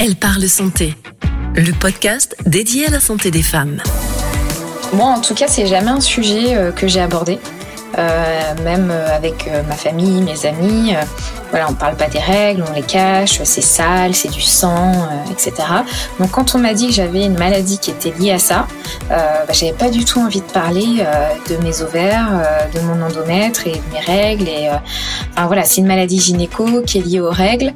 Elle parle santé, le podcast dédié à la santé des femmes. Moi, en tout cas, c'est jamais un sujet euh, que j'ai abordé. Euh, même euh, avec ma famille, mes amis, voilà, on parle pas des règles, on les cache, c'est sale, c'est du sang, etc. Donc quand on m'a dit que j'avais une maladie qui était liée à ça, bah, j'avais pas du tout envie de parler de mes ovaires, de mon endomètre et de mes règles. Et, enfin voilà, c'est une maladie gynéco qui est liée aux règles.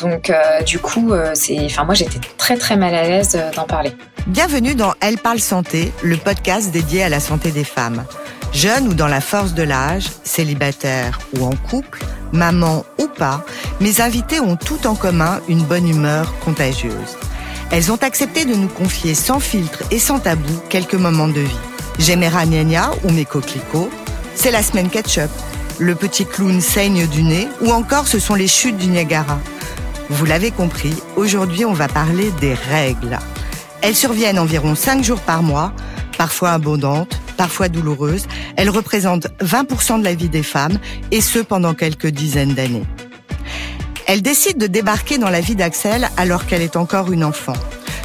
Donc euh, du coup, euh, c'est, enfin moi j'étais très très mal à l'aise euh, d'en parler. Bienvenue dans Elle parle santé, le podcast dédié à la santé des femmes. Jeunes ou dans la force de l'âge, célibataires ou en couple, maman ou pas, mes invités ont tout en commun une bonne humeur contagieuse. Elles ont accepté de nous confier sans filtre et sans tabou quelques moments de vie. J'ai mes ou mes coquelicots, c'est la semaine ketchup. Le petit clown saigne du nez ou encore ce sont les chutes du Niagara. Vous l'avez compris, aujourd'hui on va parler des règles. Elles surviennent environ 5 jours par mois, parfois abondantes, parfois douloureuses. Elles représentent 20% de la vie des femmes, et ce pendant quelques dizaines d'années. Elle décide de débarquer dans la vie d'Axel alors qu'elle est encore une enfant.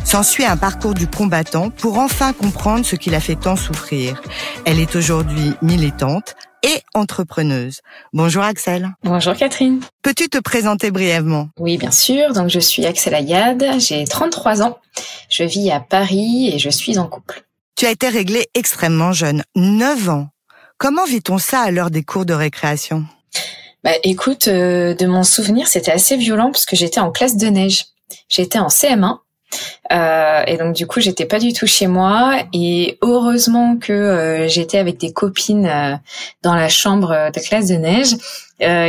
S'ensuit un parcours du combattant pour enfin comprendre ce qui l'a fait tant souffrir. Elle est aujourd'hui militante, et entrepreneuse. Bonjour Axel. Bonjour Catherine. Peux-tu te présenter brièvement? Oui, bien sûr. Donc je suis Axel Ayad, j'ai 33 ans. Je vis à Paris et je suis en couple. Tu as été réglée extrêmement jeune, 9 ans. Comment vit-on ça à l'heure des cours de récréation? Bah écoute, euh, de mon souvenir, c'était assez violent parce que j'étais en classe de neige. J'étais en CM1 euh, et donc du coup, j'étais pas du tout chez moi. Et heureusement que euh, j'étais avec des copines euh, dans la chambre de classe de neige,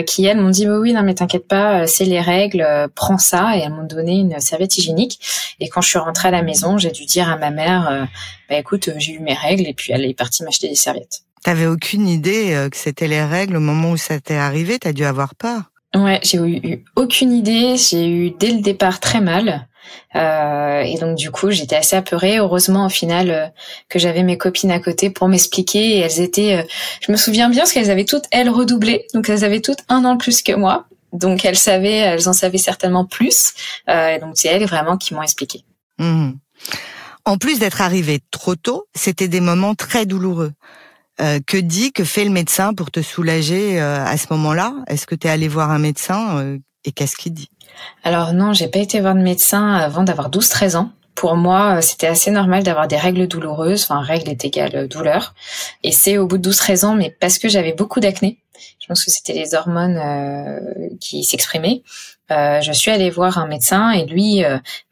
qui elles m'ont dit bah oui non mais t'inquiète pas, c'est les règles, prends ça. Et elles m'ont donné une serviette hygiénique. Et quand je suis rentrée à la maison, j'ai dû dire à ma mère bah écoute, j'ai eu mes règles. Et puis elle est partie m'acheter des serviettes. T'avais aucune idée que c'était les règles au moment où ça t'est arrivé? T'as dû avoir peur. Ouais, j'ai eu aucune idée. J'ai eu dès le départ très mal. Euh, et donc du coup, j'étais assez apeurée. Heureusement, au final, euh, que j'avais mes copines à côté pour m'expliquer. Et elles étaient, euh, je me souviens bien, parce qu'elles avaient toutes elles redoublé. Donc elles avaient toutes un an de plus que moi. Donc elles savaient, elles en savaient certainement plus. et donc c'est elles vraiment qui m'ont expliqué. Mmh. En plus d'être arrivée trop tôt, c'était des moments très douloureux. que dit, que fait le médecin pour te soulager à ce moment-là? Est-ce que tu es allé voir un médecin et qu'est-ce qu'il dit? Alors non, j'ai pas été voir de médecin avant d'avoir 12-13 ans. Pour moi, euh, c'était assez normal d'avoir des règles douloureuses. Enfin, règle est égale euh, douleur. Et c'est au bout de 12-13 ans, mais parce que j'avais beaucoup d'acné. Je pense que c'était les hormones euh, qui s'exprimaient. je suis allée voir un médecin et lui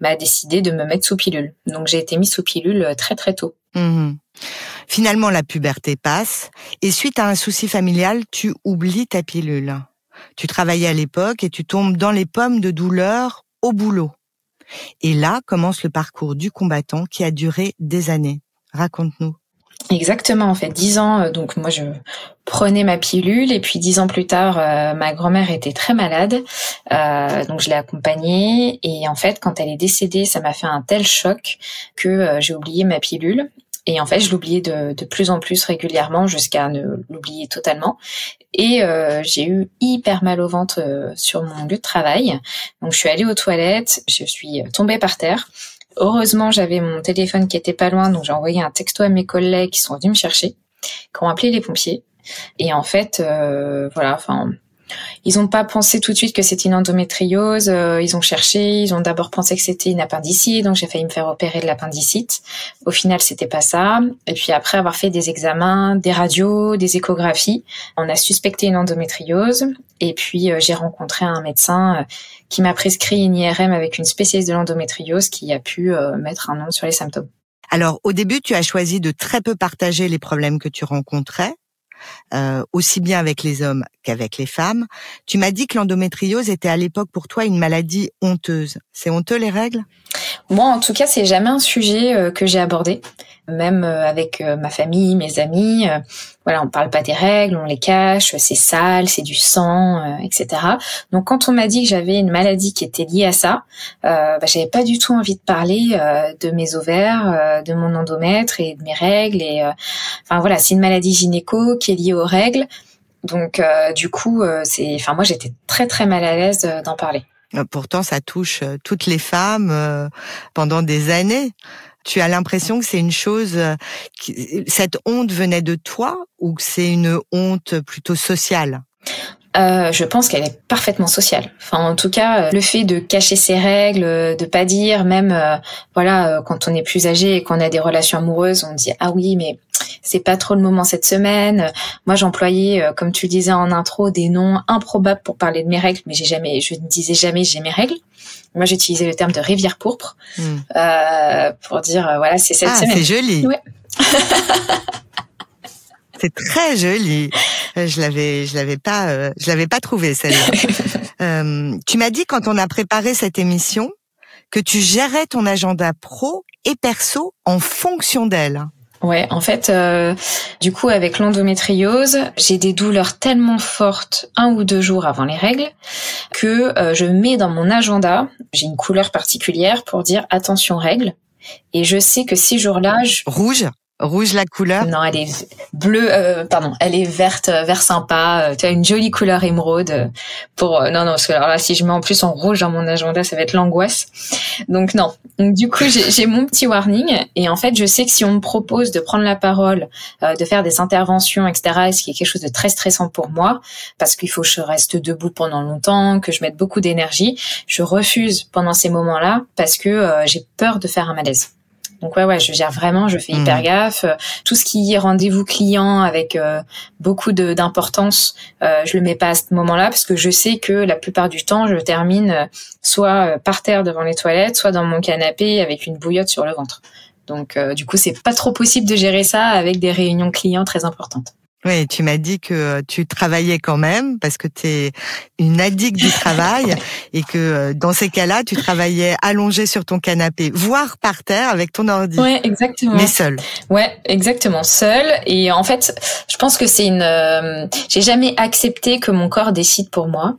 m'a décidé de me mettre sous pilule. Donc j'ai été mise sous pilule très très tôt. Mmh Finalement, la puberté passe et suite à un souci familial, tu oublies ta pilule. Tu travaillais à l'époque et tu tombes dans les pommes de douleur au boulot. Et là commence le parcours du combattant qui a duré des années. Raconte-nous. Exactement, en fait, dix ans. Euh, donc moi, je prenais ma pilule et puis dix ans plus tard, euh, ma grand-mère était très malade, euh, donc je l'ai accompagnée et en fait, quand elle est décédée, ça m'a fait un tel choc que j'ai oublié ma pilule et en fait, je l'oubliais de, de, plus en plus régulièrement jusqu'à ne l'oublier totalement. Et euh, j'ai eu hyper mal au ventre euh, sur mon lieu de travail. Donc je suis allée aux toilettes, je suis tombée par terre. Heureusement, j'avais mon téléphone qui était pas loin, donc j'ai envoyé un texto à mes collègues qui sont venus me chercher, qui ont appelé les pompiers. Et en fait, euh, voilà, enfin, ils n'ont pas pensé tout de suite que c'était une endométriose. Euh, ils ont cherché. Ils ont d'abord pensé que c'était une appendicite. Donc j'ai failli me faire opérer de l'appendicite. Au final, c'était pas ça. Et puis après avoir fait des examens, des radios, des échographies, on a suspecté une endométriose. Et puis euh, j'ai rencontré un médecin euh, qui m'a prescrit une IRM avec une spécialiste de l'endométriose qui a pu mettre un nom sur les symptômes. Alors au début, tu as choisi de très peu partager les problèmes que tu rencontrais. Euh, aussi bien avec les hommes qu'avec les femmes. Tu m'as dit que l'endométriose était à l'époque pour toi une maladie honteuse. C'est honteux les règles? Moi, en tout cas, c'est jamais un sujet euh, que j'ai abordé même euh, avec euh, ma famille, mes amis. Voilà, on parle pas des règles, on les cache, c'est sale, c'est du sang, etc. Donc quand on m'a dit que j'avais une maladie qui était liée à ça, euh, bah, j'avais pas du tout envie de parler de mes ovaires, de mon endomètre et de mes règles. Et enfin voilà, c'est une maladie gynéco qui est liée aux règles. Donc du coup, c'est, enfin moi j'étais très très mal à l'aise d'en parler. Pourtant, ça touche toutes les femmes pendant des années. Tu as l'impression que c'est une chose, cette honte venait de toi ou c'est une honte plutôt sociale? Euh, je pense qu'elle est parfaitement sociale. Enfin, en tout cas, euh, le fait de cacher ses règles, de pas dire, même euh, voilà, quand on est plus âgé et qu'on a des relations amoureuses, on dit ah oui, mais c'est pas trop le moment cette semaine. Moi, j'employais, comme tu disais en intro, des noms improbables pour parler de mes règles, mais j'ai jamais, je ne disais jamais j'ai mes règles. Moi, j'utilisais le terme de rivière pourpre hmm. euh, pour dire voilà, c'est cette ah, semaine. C'est joli. Ouais. C'est très joli. Euh, je l'avais, je l'avais pas, euh, je l'avais pas trouvé celle-là. euh, tu m'as dit quand on a préparé cette émission que tu gérais ton agenda pro et perso en fonction d'elle. Ouais, en fait, euh, du coup, avec l'endométriose, j'ai des douleurs tellement fortes un ou deux jours avant les règles que je mets dans mon agenda, j'ai une couleur particulière pour dire attention règles. Et je sais que ces jours-là, je... rouge. Rouge la couleur? Non, elle est bleue, euh, pardon, elle est verte, euh, vert sympa. Euh, tu as une jolie couleur émeraude. Pour non, non, parce que alors là, si je mets en plus en rouge dans mon agenda, ça va être l'angoisse. Donc non. Donc du coup, j'ai mon petit warning et en fait, je sais que si on me propose de prendre la parole, de faire des interventions, etc., ce qui est quelque chose de très stressant pour moi, parce qu'il faut que je reste debout pendant longtemps, que je mette beaucoup d'énergie, je refuse pendant ces moments-là parce que j'ai peur de faire un malaise. Donc ouais, ouais, je gère vraiment, je fais mmh. hyper gaffe. Tout ce qui est rendez-vous client avec euh, beaucoup d'importance, euh, je le mets pas à ce moment-là parce que je sais que la plupart du temps, je termine euh, soit par terre devant les toilettes, soit dans mon canapé avec une bouillotte sur le ventre. Donc du coup, c'est pas trop possible de gérer ça avec des réunions clients très importantes. Oui, tu m'as dit que euh, tu travaillais quand même parce que tu es une addict du travail et que euh, dans ces cas-là, tu travaillais allongé sur ton canapé, voire par terre avec ton ordi. Ouais, exactement. Mais seul. Ouais, exactement, seul. Et en fait, je pense que c'est une. Euh, j'ai jamais accepté que mon corps décide pour moi.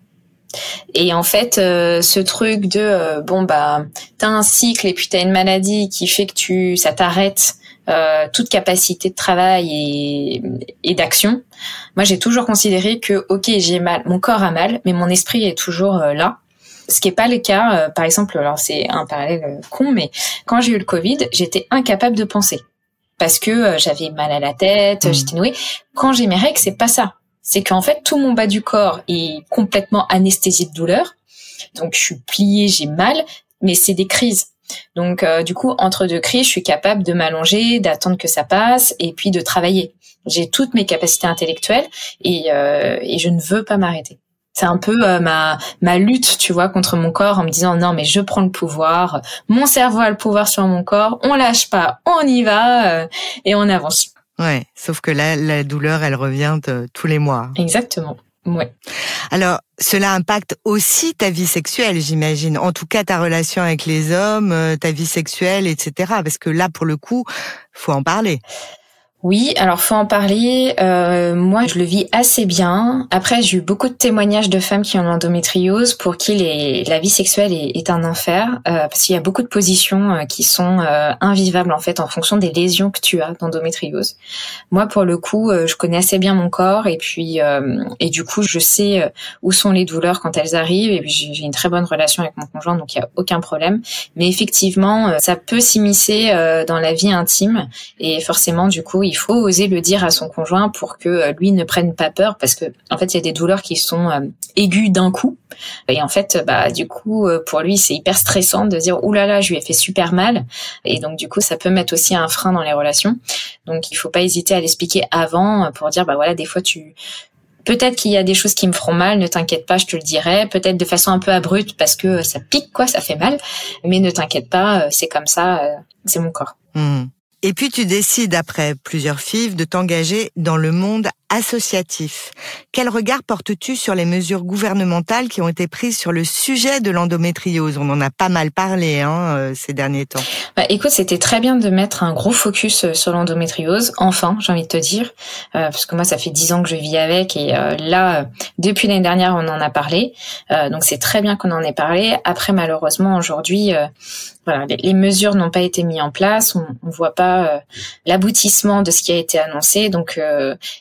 Et en fait, ce truc de bon bah t'as un cycle et puis t'as une maladie qui fait que tu ça t'arrête euh, toute capacité de travail et, et d'action. Moi, j'ai toujours considéré que, ok, j'ai mal, mon corps a mal, mais mon esprit est toujours euh, là. Ce qui n'est pas le cas, euh, par exemple, alors c'est un parallèle con, mais quand j'ai eu le Covid, j'étais incapable de penser parce que j'avais mal à la tête, mmh. j'étais nouée. Quand j'ai mes règles, c'est pas ça. C'est qu'en fait, tout mon bas du corps est complètement anesthésié de douleur. Donc, je suis pliée, j'ai mal, mais c'est des crises. Donc euh, du coup, entre deux crises, je suis capable de m'allonger, d'attendre que ça passe et puis de travailler. J'ai toutes mes capacités intellectuelles et, euh, et je ne veux pas m'arrêter. C'est un peu euh, ma ma lutte, tu vois, contre mon corps en me disant non mais je prends le pouvoir, mon cerveau a le pouvoir sur mon corps, on lâche pas, on y va et on avance. Ouais, sauf que là la douleur elle revient tous les mois. Exactement. Alors, cela impacte aussi ta vie sexuelle, j'imagine. En tout cas, ta relation avec les hommes, euh, ta vie sexuelle, etc. Parce que là, pour le coup, faut en parler. Oui, alors faut en parler. Euh, moi, je le vis assez bien. Après, j'ai eu beaucoup de témoignages de femmes qui ont l'endométriose pour qui les, la vie sexuelle est, un enfer, euh, parce qu'il y a beaucoup de positions euh, qui sont euh, invivables en fait en fonction des lésions que tu as d'endométriose. Moi, pour le coup, je connais assez bien mon corps et puis et du coup, je sais où sont les douleurs quand elles arrivent et puis j'ai une très bonne relation avec mon conjoint, donc il y a aucun problème. Mais effectivement, ça peut s'immiscer dans la vie intime et forcément, du coup faut oser le dire à son conjoint pour que euh, lui ne prenne pas peur parce que en fait il y a des douleurs qui sont euh, aiguës d'un coup et en fait bah du coup euh, pour lui c'est hyper stressant de dire oulala là là, je lui ai fait super mal et donc du coup ça peut mettre aussi un frein dans les relations donc il faut pas hésiter à l'expliquer avant pour dire bah voilà des fois tu Peut-être qu'il y a des choses qui me feront mal, ne t'inquiète pas, je te le dirai. Peut-être de façon un peu abrupte parce que ça pique, quoi, ça fait mal. Mais ne t'inquiète pas, c'est comme ça, c'est mon corps. Mmh. Et puis tu décides, après plusieurs FIV, de t'engager dans le monde associatif. Quel regard portes-tu sur les mesures gouvernementales qui ont été prises sur le sujet de l'endométriose? On en a pas mal parlé hein, euh, ces derniers temps. Bah, écoute, c'était très bien de mettre un gros focus euh, sur l'endométriose. Enfin, j'ai envie de te dire, euh, parce que moi, ça fait dix ans que je vis avec et là, depuis l'année dernière, on en a parlé. donc c'est très bien qu'on en ait parlé. Après, malheureusement, aujourd'hui, voilà, les, mesures n'ont pas été mises en place. On, ne voit pas l'aboutissement de ce qui a été annoncé. Donc,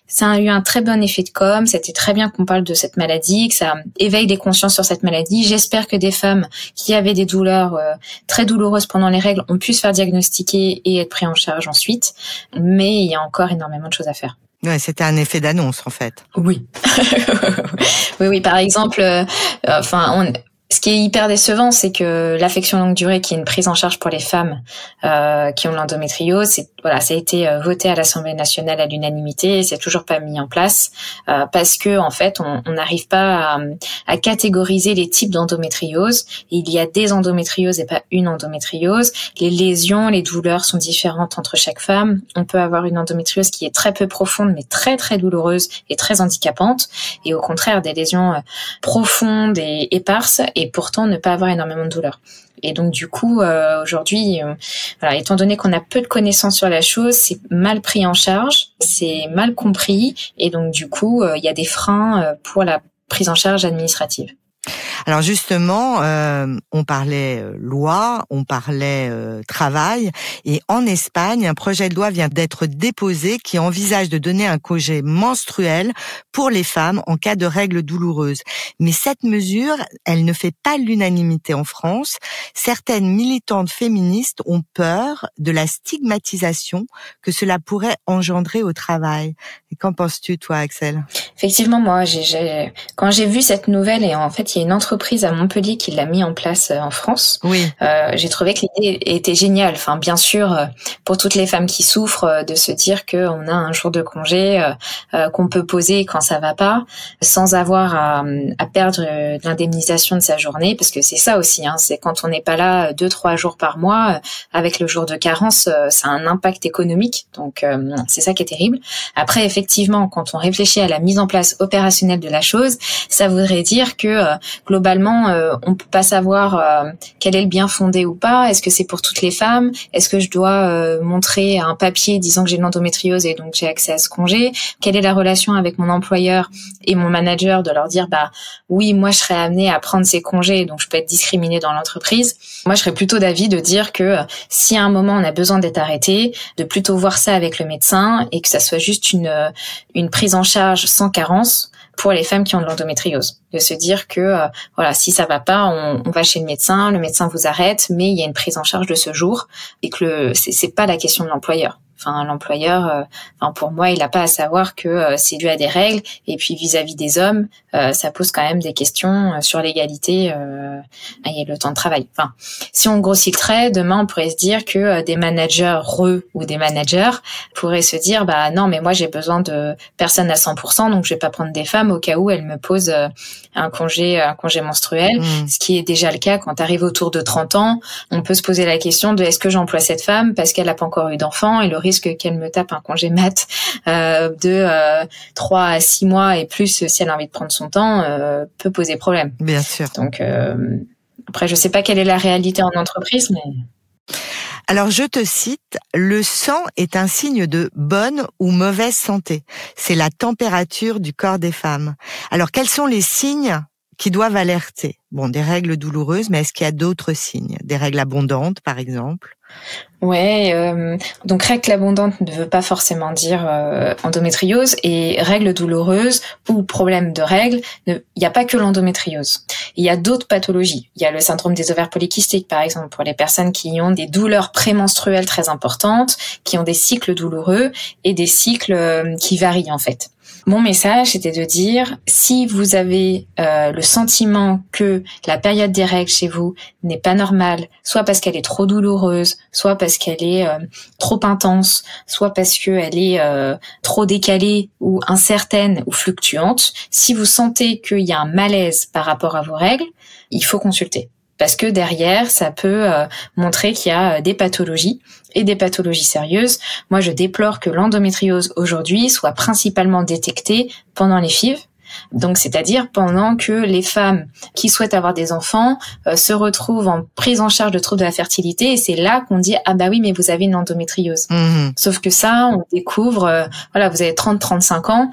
c'est un a eu un très bon effet de com. C'était très bien qu'on parle de cette maladie, que ça éveille des consciences sur cette maladie. J'espère que des femmes qui avaient des douleurs euh, très douloureuses pendant les règles ont pu se faire diagnostiquer et être pris en charge ensuite. Mais il y a encore énormément de choses à faire. Ouais, c'était un effet d'annonce en fait. Oui. oui, oui. Par exemple, euh, enfin, on, ce qui est hyper décevant, c'est que l'affection longue durée, qui est une prise en charge pour les femmes euh, qui ont l'endométriose, c'est voilà, ça a été euh, voté à l'Assemblée nationale à l'unanimité, et c'est toujours pas mis en place euh, parce que en fait, on n'arrive pas à, à, catégoriser les types d'endométriose. Il y a des endométrioses et pas une endométriose. Les lésions, les douleurs sont différentes entre chaque femme. On peut avoir une endométriose qui est très peu profonde, mais très très douloureuse et très handicapante, et au contraire des lésions euh, profondes et éparses et pourtant ne pas avoir énormément de douleur. Et donc du coup, euh, aujourd'hui, euh, voilà, étant donné qu'on a peu de connaissances sur la chose, c'est mal pris en charge, c'est mal compris, et donc du coup, euh, il y a des freins pour la prise en charge administrative. Alors justement, euh, on parlait euh, loi, on parlait euh, travail, et en Espagne, un projet de loi vient d'être déposé qui envisage de donner un congé menstruel pour les femmes en cas de règles douloureuses. Mais cette mesure, elle ne fait pas l'unanimité en France. Certaines militantes féministes ont peur de la stigmatisation que cela pourrait engendrer au travail. Qu'en penses-tu, toi, Axel? Effectivement, moi, quand j'ai vu cette nouvelle, et en fait, il y a une entreprise à Montpellier qui l'a mis en place euh, en France. Oui. Euh, j'ai trouvé que l'idée était géniale. Enfin, bien sûr, euh, pour toutes les femmes qui souffrent, euh, de se dire qu'on a un jour de congé euh, qu'on peut poser quand ça va pas, sans avoir à, à perdre l'indemnisation de sa journée, parce que c'est ça aussi. Hein, c'est quand on n'est pas là deux trois jours par mois, avec le jour de carence, ça a un impact économique. Donc c'est ça qui est terrible. Après, effectivement, quand on réfléchit à la mise en place opérationnelle de la chose, ça voudrait dire que globalement, euh, on peut pas savoir euh, quel est le bien fondé ou pas. Est-ce que c'est pour toutes les femmes? Est-ce que je dois euh, montrer un papier disant que j'ai de l'endométriose et donc j'ai accès à ce congé? Quelle est la relation avec mon employeur et mon manager de leur dire bah oui, moi je serais amenée à prendre ces congés, donc je peux être discriminée dans l'entreprise? Moi, je serais plutôt d'avis de dire que si à un moment on a besoin d'être arrêté, de plutôt voir ça avec le médecin et que ça soit juste une une prise en charge sans carence pour les femmes qui ont de l'endométriose. De se dire que euh, voilà, si ça va pas, on, va chez le médecin, le médecin vous arrête, mais il y a une prise en charge de ce jour et que le c'est pas la question de l'employeur. Enfin, l'employeur, euh, enfin pour moi, il n'a pas à savoir que euh, c'est dû à des règles. Et puis vis-à-vis des hommes, euh, ça pose quand même des questions sur l'égalité et le temps de travail. Enfin, si on grossit le trait, demain on pourrait se dire que des managers re ou des managers pourraient se dire bah non, mais moi j'ai besoin de personnes à 100%, donc je vais pas prendre des femmes au cas où elles me posent un congé un congé menstruel, mmh. ce qui est déjà le cas quand tu arrives autour de 30 ans. On peut se poser la question de est-ce que j'emploie cette femme parce qu'elle n'a pas encore eu d'enfant et le risque qu'elle me tape un congé mat euh, de euh, 3 à 6 mois et plus si elle a envie de prendre son temps euh, peut poser problème. Bien sûr. Donc euh, après je sais pas quelle est la réalité en entreprise mais alors je te cite, le sang est un signe de bonne ou mauvaise santé. C'est la température du corps des femmes. Alors quels sont les signes qui doivent alerter Bon, des règles douloureuses, mais est-ce qu'il y a d'autres signes? Des règles abondantes, par exemple? Ouais, euh, donc règle abondante ne veut pas forcément dire euh, endométriose et règles douloureuses ou problème de règles, il n'y a pas que l'endométriose. Il y a d'autres pathologies. Il y a le syndrome des ovaires polykystiques par exemple pour les personnes qui ont des douleurs prémenstruelles très importantes, qui ont des cycles douloureux et des cycles euh, qui varient en fait. Mon message était de dire si vous avez euh, le sentiment que la période des règles chez vous n'est pas normale, soit parce qu'elle est trop douloureuse, soit parce qu'elle est euh, trop intense, soit parce qu'elle est euh, trop décalée ou incertaine ou fluctuante, si vous sentez qu'il y a un malaise par rapport à vos règles, il faut consulter parce que derrière, ça peut euh, montrer qu'il y a euh, des pathologies et des pathologies sérieuses. Moi, je déplore que l'endométriose aujourd'hui soit principalement détectée pendant les FIV. Donc, c'est-à-dire pendant que les femmes qui souhaitent avoir des enfants euh, se retrouvent en prise en charge de troubles de la fertilité, et c'est là qu'on dit ah bah oui, mais vous avez une endométriose. Mmh. Sauf que ça, on découvre, voilà, vous avez 30-35 ans,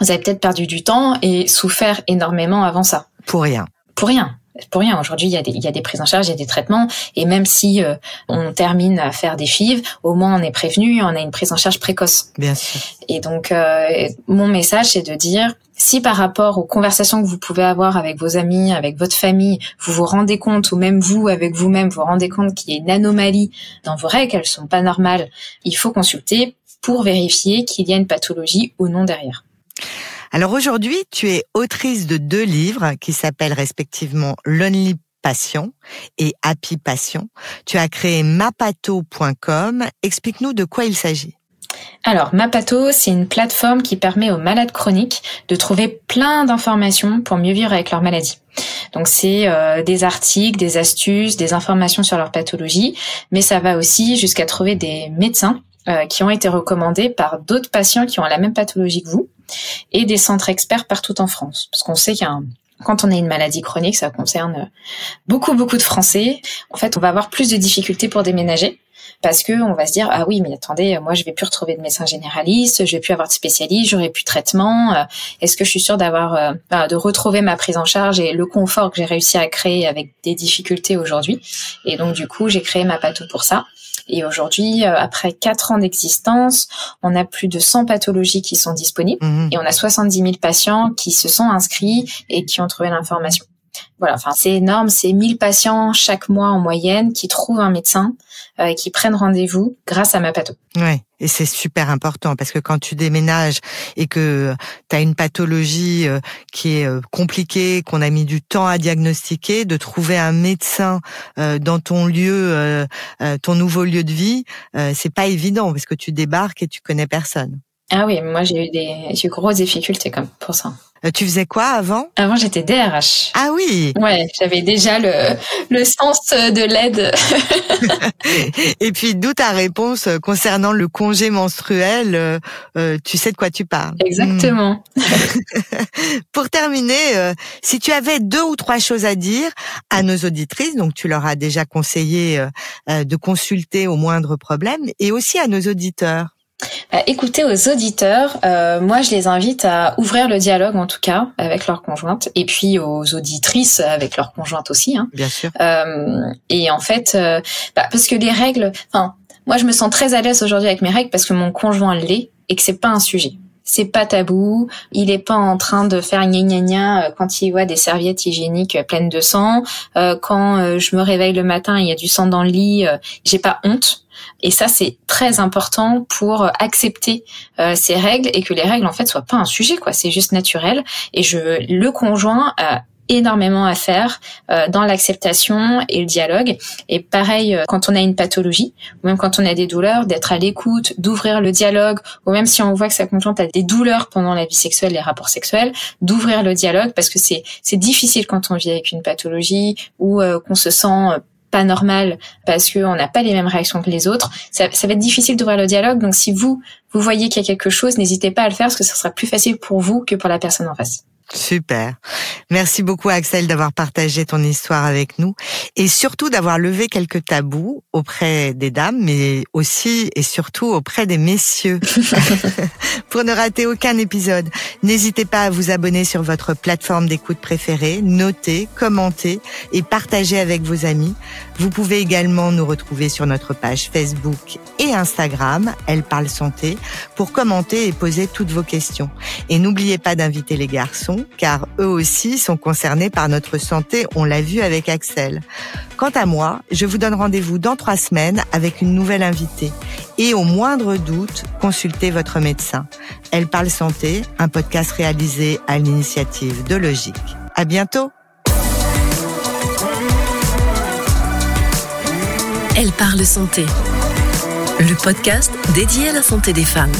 vous avez peut-être perdu du temps et souffert énormément avant ça. Pour rien. Pour rien pour rien. Aujourd'hui, il y a des, il y a des prises en charge, il y a des traitements, et même si euh, on termine à faire des FIV, au moins on est prévenu, on a une prise en charge précoce. Bien sûr. Et donc, euh, mon message, c'est de dire, si par rapport aux conversations que vous pouvez avoir avec vos amis, avec votre famille, vous vous rendez compte, ou même vous, avec vous-même, vous vous rendez compte qu'il y a une anomalie dans vos règles, qu'elles sont pas normales, il faut consulter pour vérifier qu'il y a une pathologie ou non derrière. Alors aujourd'hui, tu es autrice de deux livres qui s'appellent respectivement Lonely Passion et Happy Passion. Tu as créé mapato.com. Explique-nous de quoi il s'agit. Alors, Mapato, c'est une plateforme qui permet aux malades chroniques de trouver plein d'informations pour mieux vivre avec leur maladie. Donc, c'est euh, des articles, des astuces, des informations sur leur pathologie, mais ça va aussi jusqu'à trouver des médecins euh, qui ont été recommandés par d'autres patients qui ont la même pathologie que vous et des centres experts partout en France. Parce qu'on sait qu'il quand on a une maladie chronique, ça concerne beaucoup, beaucoup de Français. En fait, on va avoir plus de difficultés pour déménager parce que on va se dire ah oui mais attendez moi je vais plus retrouver de médecin généraliste je vais plus avoir de spécialiste j'aurai plus de traitement euh, est-ce que je suis sûre d'avoir euh, de retrouver ma prise en charge et le confort que j'ai réussi à créer avec des difficultés aujourd'hui? Et donc du coup j'ai créé ma pato pour ça et aujourd'hui, euh, après quatre ans d'existence, on a plus de 100 pathologies qui sont disponibles mhm. et on a 70 000 patients qui se sont inscrits et qui ont trouvé l'information. Voilà, enfin c'est énorme, c'est 1000 patients chaque mois en moyenne qui trouvent un médecin euh, et qui prennent rendez-vous grâce à ma patho. Ouais, et c'est super important parce que quand tu déménages et que tu as une pathologie euh, qui est euh, compliquée, qu'on a mis du temps à diagnostiquer, de trouver un médecin dans ton lieu, ton nouveau lieu de vie, c'est pas évident parce que tu débarques et tu connais personne. Ah oui, moi j'ai eu des j'ai eu grosses difficultés comme pour ça. Euh, tu faisais quoi avant? Avant, j'étais DRH. Ah oui. Ouais, j'avais déjà le le sens de l'aide. Et puis d'où ta réponse concernant le congé menstruel euh, euh, Tu sais de quoi tu parles? Exactement. Hmm. Pour terminer, si tu avais deux ou trois choses à dire à nos auditrices, donc tu leur as déjà conseillé de consulter au moindre problème, et aussi à nos auditeurs. Bah, écoutez aux auditeurs, euh, moi je les invite à ouvrir le dialogue en tout cas avec leur conjointe et puis aux auditrices avec leur conjointe aussi. Hein. Bien sûr. Euh, et en fait, euh, bah, parce que les règles, enfin, moi je me sens très à l'aise aujourd'hui avec mes règles parce que mon conjoint l'est et que c'est pas un sujet c'est pas tabou. Il est pas en train de faire gna gna gna quand il voit des serviettes hygiéniques pleines de sang. quand je me réveille le matin, il y a du sang dans le lit, j'ai pas honte. Et ça, c'est très important pour accepter euh, ces règles et que les règles en fait soient pas un sujet, quoi. C'est juste naturel. Et je, le conjoint a énormément à faire euh, dans l'acceptation et le dialogue. Et pareil, euh, quand on a une pathologie, ou même quand on a des douleurs, d'être à l'écoute, d'ouvrir le dialogue, ou même si on voit que sa conjointe a des douleurs pendant la vie sexuelle, les rapports sexuels, d'ouvrir le dialogue parce que c'est c'est difficile quand on vit avec une pathologie ou qu'on se sent pas normal parce qu'on n'a pas les mêmes réactions que les autres, ça, ça va être difficile d'ouvrir le dialogue. Donc si vous, vous voyez qu'il y a quelque chose, n'hésitez pas à le faire parce que ça sera plus facile pour vous que pour la personne en face. Super. Merci beaucoup Axel d'avoir partagé ton histoire avec nous et surtout d'avoir levé quelques tabous auprès des dames mais aussi et surtout auprès des messieurs. Pour ne rater aucun épisode, n'hésitez pas à vous abonner sur votre plateforme d'écoute préférée, noter, commenter et partager avec vos amis. Vous pouvez également nous retrouver sur notre page Facebook et Instagram, Elle parle santé, pour commenter et poser toutes vos questions. Et n'oubliez pas d'inviter les garçons car eux aussi sont concernés par notre santé, on l'a vu avec Axel. Quant à moi, je vous donne rendez-vous dans trois semaines avec une nouvelle invitée. Et au moindre doute, consultez votre médecin. Elle parle santé, un podcast réalisé à l'initiative de Logique. À bientôt! Elle parle santé. Le podcast dédié à la santé des femmes.